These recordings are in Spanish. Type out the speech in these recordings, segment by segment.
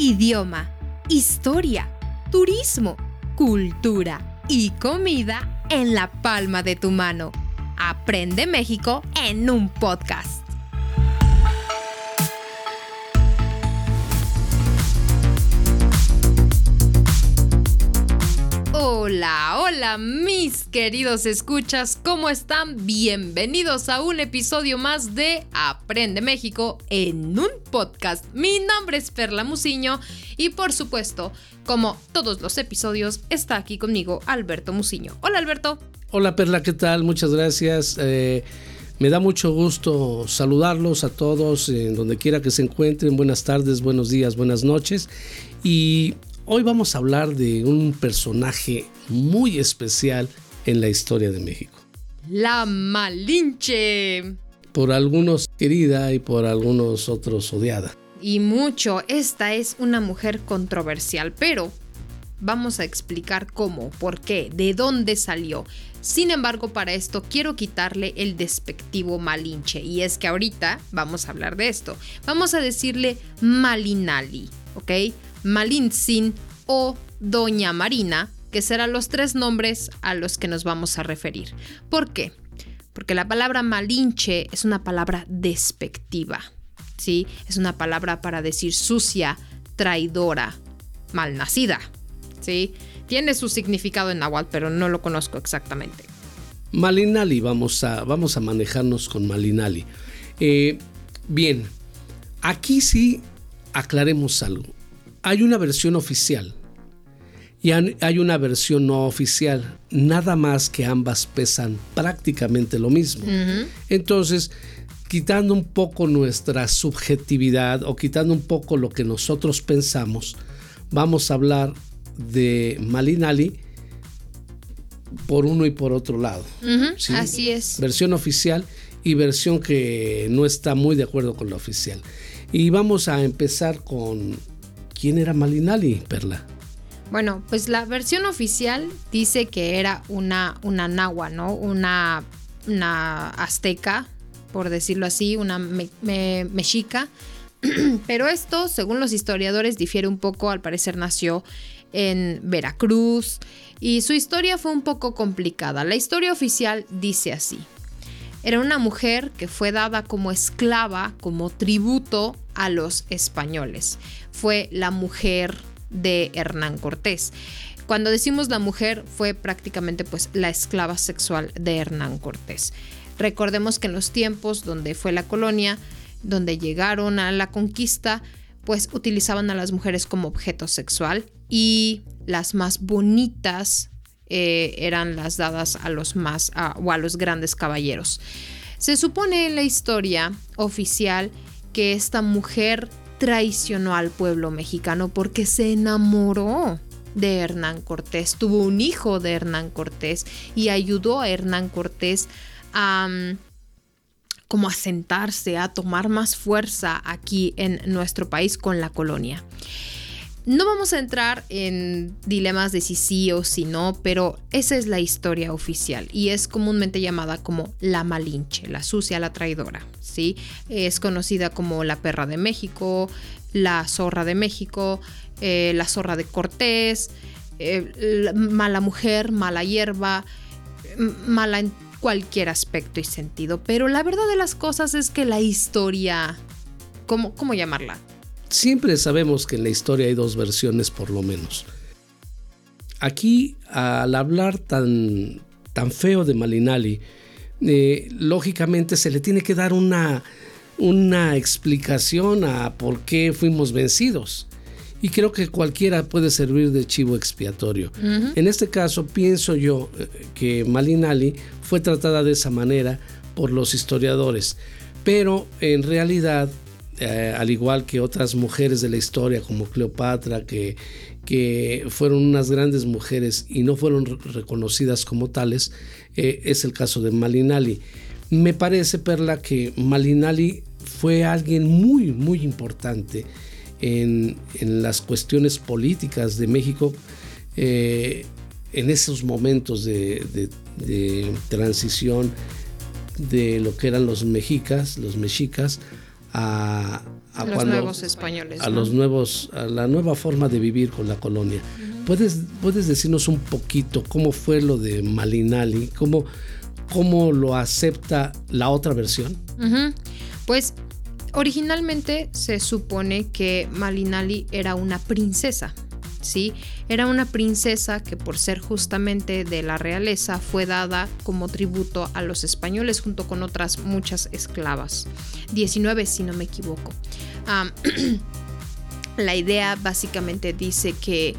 idioma, historia, turismo, cultura y comida en la palma de tu mano. Aprende México en un podcast. Hola, hola mis queridos escuchas, ¿cómo están? Bienvenidos a un episodio más de Aprende México en un podcast. Mi nombre es Perla Musiño y por supuesto, como todos los episodios, está aquí conmigo Alberto Musiño. Hola Alberto. Hola Perla, ¿qué tal? Muchas gracias. Eh, me da mucho gusto saludarlos a todos en donde quiera que se encuentren. Buenas tardes, buenos días, buenas noches. Y Hoy vamos a hablar de un personaje muy especial en la historia de México. La Malinche. Por algunos querida y por algunos otros odiada. Y mucho, esta es una mujer controversial, pero vamos a explicar cómo, por qué, de dónde salió. Sin embargo, para esto quiero quitarle el despectivo Malinche. Y es que ahorita vamos a hablar de esto. Vamos a decirle Malinali, ¿ok? Malintzin o Doña Marina, que serán los tres nombres a los que nos vamos a referir. ¿Por qué? Porque la palabra malinche es una palabra despectiva, ¿sí? Es una palabra para decir sucia, traidora, malnacida, ¿sí? Tiene su significado en náhuatl, pero no lo conozco exactamente. Malinali, vamos a, vamos a manejarnos con Malinali. Eh, bien, aquí sí aclaremos algo hay una versión oficial y hay una versión no oficial, nada más que ambas pesan prácticamente lo mismo. Entonces, quitando un poco nuestra subjetividad o quitando un poco lo que nosotros pensamos, vamos a hablar de Malinali por uno y por otro lado. Así es. Versión oficial y versión que no está muy de acuerdo con la oficial. Y vamos a empezar con ¿Quién era Malinali, Perla? Bueno, pues la versión oficial dice que era una, una nahua, ¿no? Una, una azteca, por decirlo así, una mexica. Pero esto, según los historiadores, difiere un poco. Al parecer nació en Veracruz y su historia fue un poco complicada. La historia oficial dice así. Era una mujer que fue dada como esclava, como tributo a los españoles fue la mujer de Hernán Cortés. Cuando decimos la mujer fue prácticamente pues la esclava sexual de Hernán Cortés. Recordemos que en los tiempos donde fue la colonia, donde llegaron a la conquista, pues utilizaban a las mujeres como objeto sexual y las más bonitas eh, eran las dadas a los más o a los grandes caballeros. Se supone en la historia oficial que esta mujer traicionó al pueblo mexicano porque se enamoró de Hernán Cortés, tuvo un hijo de Hernán Cortés y ayudó a Hernán Cortés a mm, como a sentarse, a tomar más fuerza aquí en nuestro país con la colonia. No vamos a entrar en dilemas de si sí o si no, pero esa es la historia oficial y es comúnmente llamada como la Malinche, la sucia, la traidora, ¿sí? Es conocida como la perra de México, la zorra de México, eh, la zorra de Cortés, eh, mala mujer, mala hierba, mala en cualquier aspecto y sentido. Pero la verdad de las cosas es que la historia, ¿cómo, cómo llamarla? Siempre sabemos que en la historia hay dos versiones por lo menos. Aquí, al hablar tan, tan feo de Malinali, eh, lógicamente se le tiene que dar una, una explicación a por qué fuimos vencidos. Y creo que cualquiera puede servir de chivo expiatorio. En este caso, pienso yo eh, que Malinali fue tratada de esa manera por los historiadores, pero en realidad eh, al igual que otras mujeres de la historia como Cleopatra, que, que fueron unas grandes mujeres y no fueron reconocidas como tales, eh, es el caso de Malinali. Me parece, Perla, que Malinali fue alguien muy, muy importante en, las cuestiones políticas de México eh, en esos momentos de, transición de lo que eran los mexicas, los mexicas, a, a los nuevos españoles. A los nuevos, a la nueva forma de vivir con la colonia. ¿Puedes, ¿Puedes decirnos un poquito cómo fue lo de Malinali? ¿Cómo, cómo lo acepta la otra versión? Pues originalmente se supone que Malinali era una princesa. Era una princesa que por ser justamente de la realeza fue dada como tributo a los españoles junto con otras muchas esclavas. 19 si no me equivoco. la idea básicamente dice que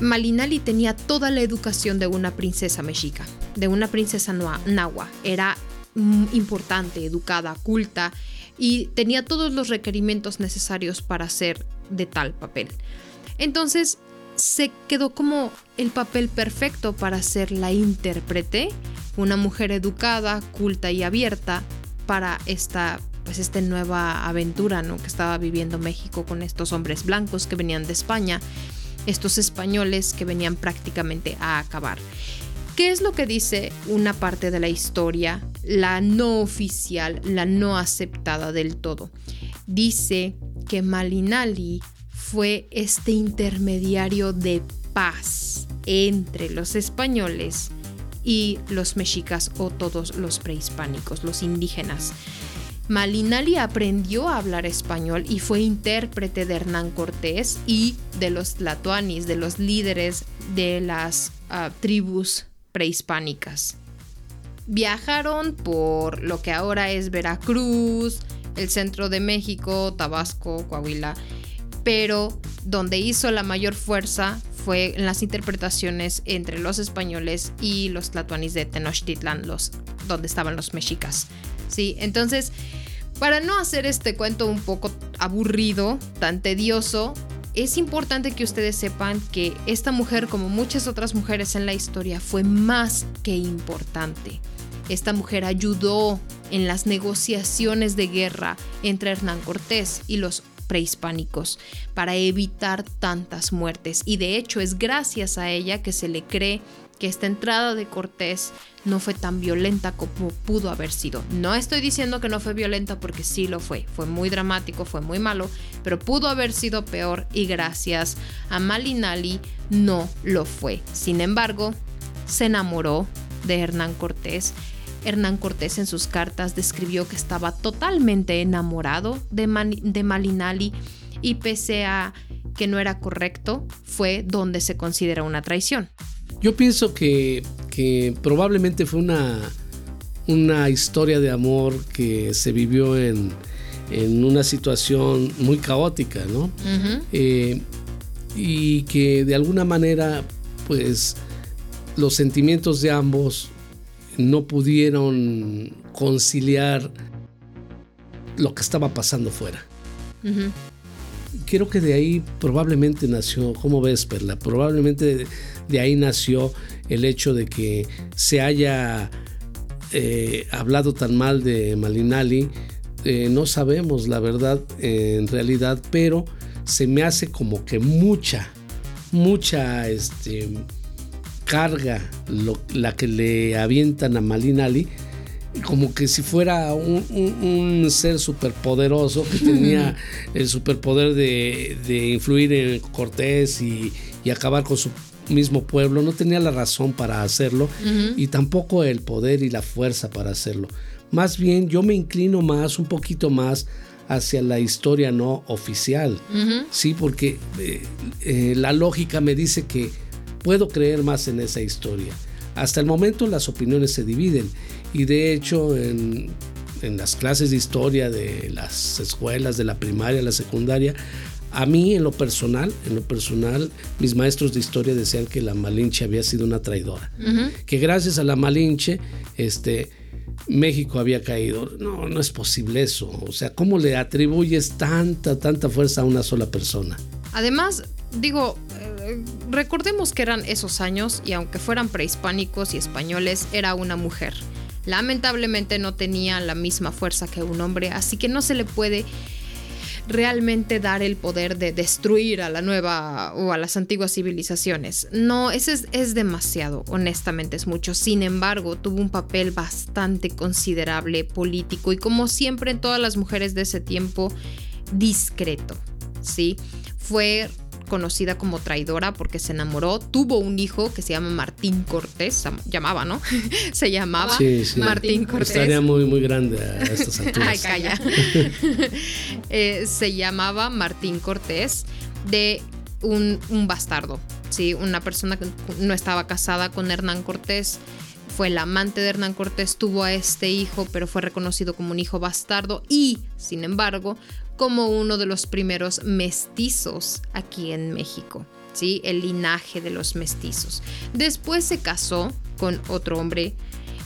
Malinali tenía toda la educación de una princesa mexica, de una princesa nahua. Era mm, importante, educada, culta y tenía todos los requerimientos necesarios para ser de tal papel. Entonces se quedó como el papel perfecto para ser la intérprete, una mujer educada, culta y abierta para esta pues esta nueva aventura ¿no? que estaba viviendo México con estos hombres blancos que venían de España, estos españoles que venían prácticamente a acabar. ¿Qué es lo que dice una parte de la historia, la no oficial, la no aceptada del todo? Dice que Malinali fue este intermediario de paz entre los españoles y los mexicas o todos los prehispánicos, los indígenas. Malinali aprendió a hablar español y fue intérprete de Hernán Cortés y de los tlatoanis, de los líderes de las ah, tribus prehispánicas. Viajaron por lo que ahora es Veracruz, el centro de México, Tabasco, Coahuila pero donde hizo la mayor fuerza fue en las interpretaciones entre los españoles y los tlatoanis de Tenochtitlan, los, donde estaban los mexicas. ¿sí? Entonces, para no hacer este cuento un poco aburrido, tan tedioso, es importante que ustedes sepan que esta mujer, como muchas otras mujeres en la historia, fue más que importante. Esta mujer ayudó en las negociaciones de guerra entre Hernán Cortés y los prehispánicos para evitar tantas muertes y de hecho es gracias a ella que se le cree que esta entrada de Cortés no fue tan violenta como pudo haber sido. No estoy diciendo que no fue violenta porque sí lo fue, fue muy dramático, fue muy malo, pero pudo haber sido peor y gracias a Malinali no lo fue. Sin embargo, se enamoró de Hernán Cortés Hernán Cortés en sus cartas describió que estaba totalmente enamorado de, Malinali y pese a que no era correcto, fue donde se considera una traición. Yo pienso que, probablemente fue una, una historia de amor que se vivió en, una situación muy caótica, ¿no? Eh, y que de alguna manera, pues, los sentimientos de ambos no pudieron conciliar lo que estaba pasando fuera. Creo que de ahí probablemente nació, ¿cómo ves, Perla? Probablemente de, ahí nació el hecho de que se haya eh, hablado tan mal de Malinali. Eh, no sabemos la verdad en realidad, pero se me hace como que mucha, mucha, este, carga la que le avientan a Malinali, como que si fuera un, ser superpoderoso que tenía el superpoder de, influir en Cortés y, acabar con su mismo pueblo, no tenía la razón para hacerlo y tampoco el poder y la fuerza para hacerlo. Más bien yo me inclino más, un poquito más hacia la historia no oficial, sí, porque eh, eh, la lógica me dice que puedo creer más en esa historia. Hasta el momento las opiniones se dividen y de hecho en, las clases de historia de las escuelas, de la primaria, la secundaria, a mí en lo personal, en lo personal, mis maestros de historia decían que la Malinche había sido una traidora, que gracias a la Malinche, este, México había caído. No, no es posible eso. O sea, ¿cómo le atribuyes tanta, tanta fuerza a una sola persona? Además, digo, eh, recordemos que eran esos años y aunque fueran prehispánicos y españoles, era una mujer. Lamentablemente no tenía la misma fuerza que un hombre, así que no se le puede realmente dar el poder de destruir a la nueva o a las antiguas civilizaciones. No, ese es, es, demasiado, honestamente es mucho. Sin embargo, tuvo un papel bastante considerable político y como siempre en todas las mujeres de ese tiempo, discreto, ¿sí? Fue conocida como traidora porque se enamoró, tuvo un hijo que se llama Martín Cortés, llamaba, ¿no? se llamaba Martín Cortés. Estaría muy, muy grande a estas alturas. Ay, calla. Eh, se llamaba Martín Cortés de un, un bastardo, ¿sí? Una persona que no estaba casada con Hernán Cortés fue el amante de Hernán Cortés, tuvo a este hijo, pero fue reconocido como un hijo bastardo y, sin embargo, como uno de los primeros mestizos aquí en México. ¿sí? El linaje de los mestizos. Después se casó con otro hombre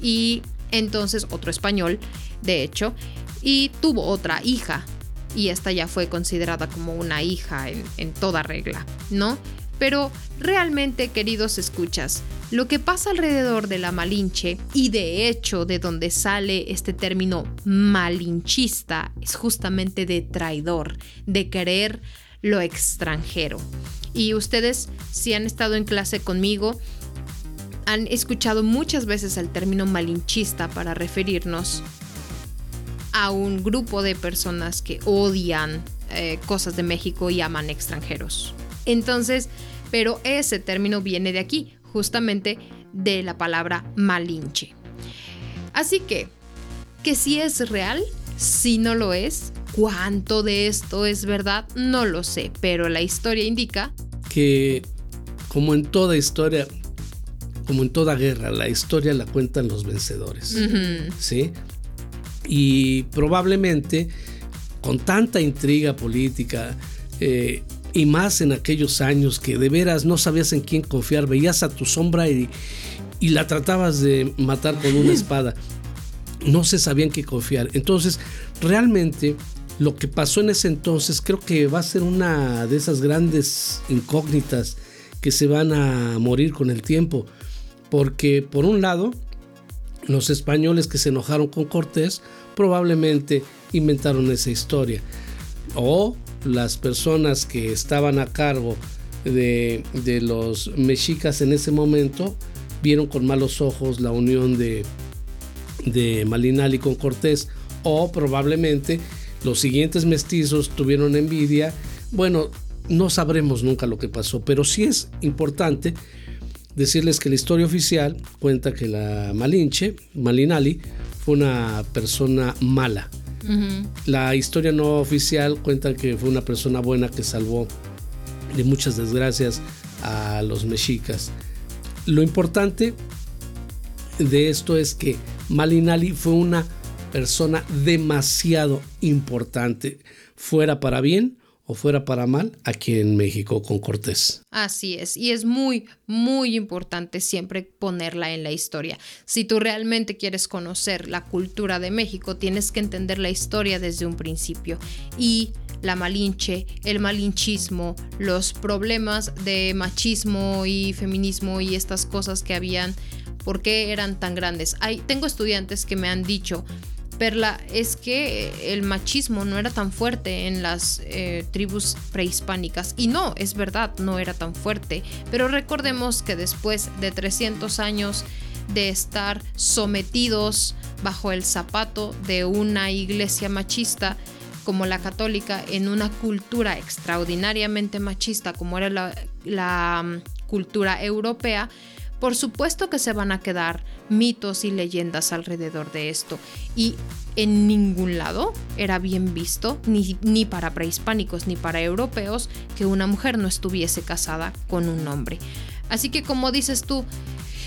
y entonces otro español, de hecho, y tuvo otra hija. Y esta ya fue considerada como una hija en, en toda regla, ¿no? Pero realmente, queridos escuchas, lo que pasa alrededor de la Malinche y de hecho de donde sale este término malinchista es justamente de traidor, de querer lo extranjero. Y ustedes, si han estado en clase conmigo, han escuchado muchas veces el término malinchista para referirnos a un grupo de personas que odian eh, cosas de México y aman extranjeros. Entonces, pero ese término viene de aquí, justamente de la palabra malinche. Así que, que si es real, si no lo es, cuánto de esto es verdad, no lo sé, pero la historia indica que, como en toda historia, como en toda guerra, la historia la cuentan los vencedores. ¿Sí? Y probablemente con tanta intriga política, eh, y más en aquellos años que de veras no sabías en quién confiar, veías a tu sombra y, y la tratabas de matar con una espada. No se sabía en qué confiar. Entonces, realmente lo que pasó en ese entonces creo que va a ser una de esas grandes incógnitas que se van a morir con el tiempo. Porque por un lado, los españoles que se enojaron con Cortés probablemente inventaron esa historia. O las personas que estaban a cargo de, los mexicas en ese momento vieron con malos ojos la unión de, de Malinali con Cortés o probablemente los siguientes mestizos tuvieron envidia. Bueno, no sabremos nunca lo que pasó, pero sí es importante decirles que la historia oficial cuenta que la Malinche, Malinali, fue una persona mala la historia no oficial cuenta que fue una persona buena que salvó de muchas desgracias a los mexicas. Lo importante de esto es que Malinali fue una persona demasiado importante, fuera para bien o fuera para mal aquí en México con Cortés. Así es, y es muy, muy importante siempre ponerla en la historia. Si tú realmente quieres conocer la cultura de México, tienes que entender la historia desde un principio. Y la malinche, el malinchismo, los problemas de machismo y feminismo y estas cosas que habían, ¿por qué eran tan grandes? Hay, tengo estudiantes que me han dicho, Perla, es que el machismo no era tan fuerte en las eh, tribus prehispánicas. Y no, es verdad, no era tan fuerte. Pero recordemos que después de 300 años de estar sometidos bajo el zapato de una iglesia machista como la católica, en una cultura extraordinariamente machista como era la, mm, cultura europea, por supuesto que se van a quedar mitos y leyendas alrededor de esto. Y en ningún lado era bien visto, ni, ni, para prehispánicos ni para europeos, que una mujer no estuviese casada con un hombre. Así que como dices tú,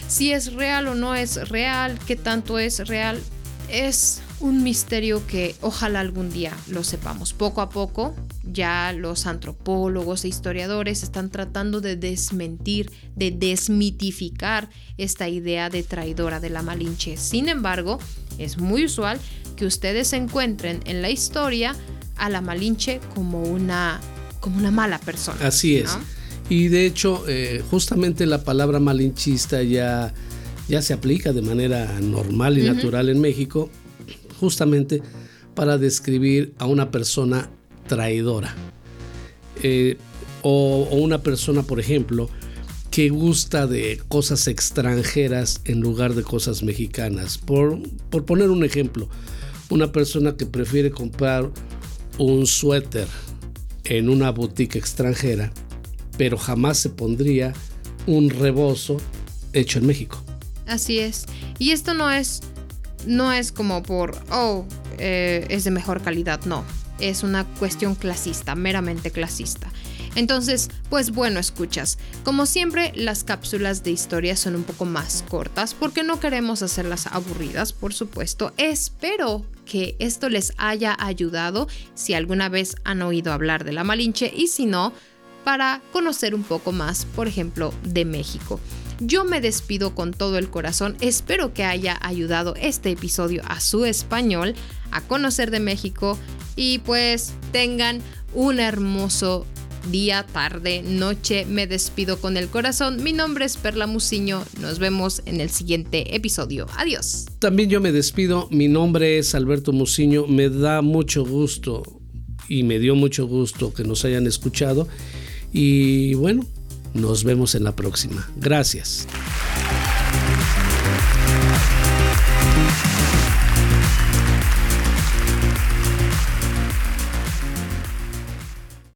si es real o no es real, qué tanto es real, es un misterio que ojalá algún día lo sepamos. Poco a poco ya los antropólogos e historiadores están tratando de desmentir, de desmitificar esta idea de traidora de la Malinche. Sin embargo, es muy usual que ustedes encuentren en la historia a la Malinche como una, como una mala persona. Así es. Y de hecho, eh, justamente la palabra malinchista ya, ya se aplica de manera normal y natural en México justamente para describir a una persona traidora. Eh, o, una persona, por ejemplo, que gusta de cosas extranjeras en lugar de cosas mexicanas. Por, por poner un ejemplo, una persona que prefiere comprar un suéter en una boutique extranjera, pero jamás se pondría un rebozo hecho en México. Así es. Y esto no es, no es como por, oh, eh, es de mejor calidad, no. Es una cuestión clasista, meramente clasista. Entonces, pues bueno, escuchas. Como siempre, las cápsulas de historia son un poco más cortas porque no queremos hacerlas aburridas, por supuesto. Espero que esto les haya ayudado si alguna vez han oído hablar de la Malinche y si no, para conocer un poco más, por ejemplo, de México. Yo me despido con todo el corazón, espero que haya ayudado este episodio a su español, a conocer de México y pues tengan un hermoso día, tarde, noche. Me despido con el corazón. Mi nombre es Perla Muciño. Nos vemos en el siguiente episodio. Adiós. También yo me despido. Mi nombre es Alberto Muciño. Me da mucho gusto y me dio mucho gusto que nos hayan escuchado. Y bueno, nos vemos en la próxima. Gracias.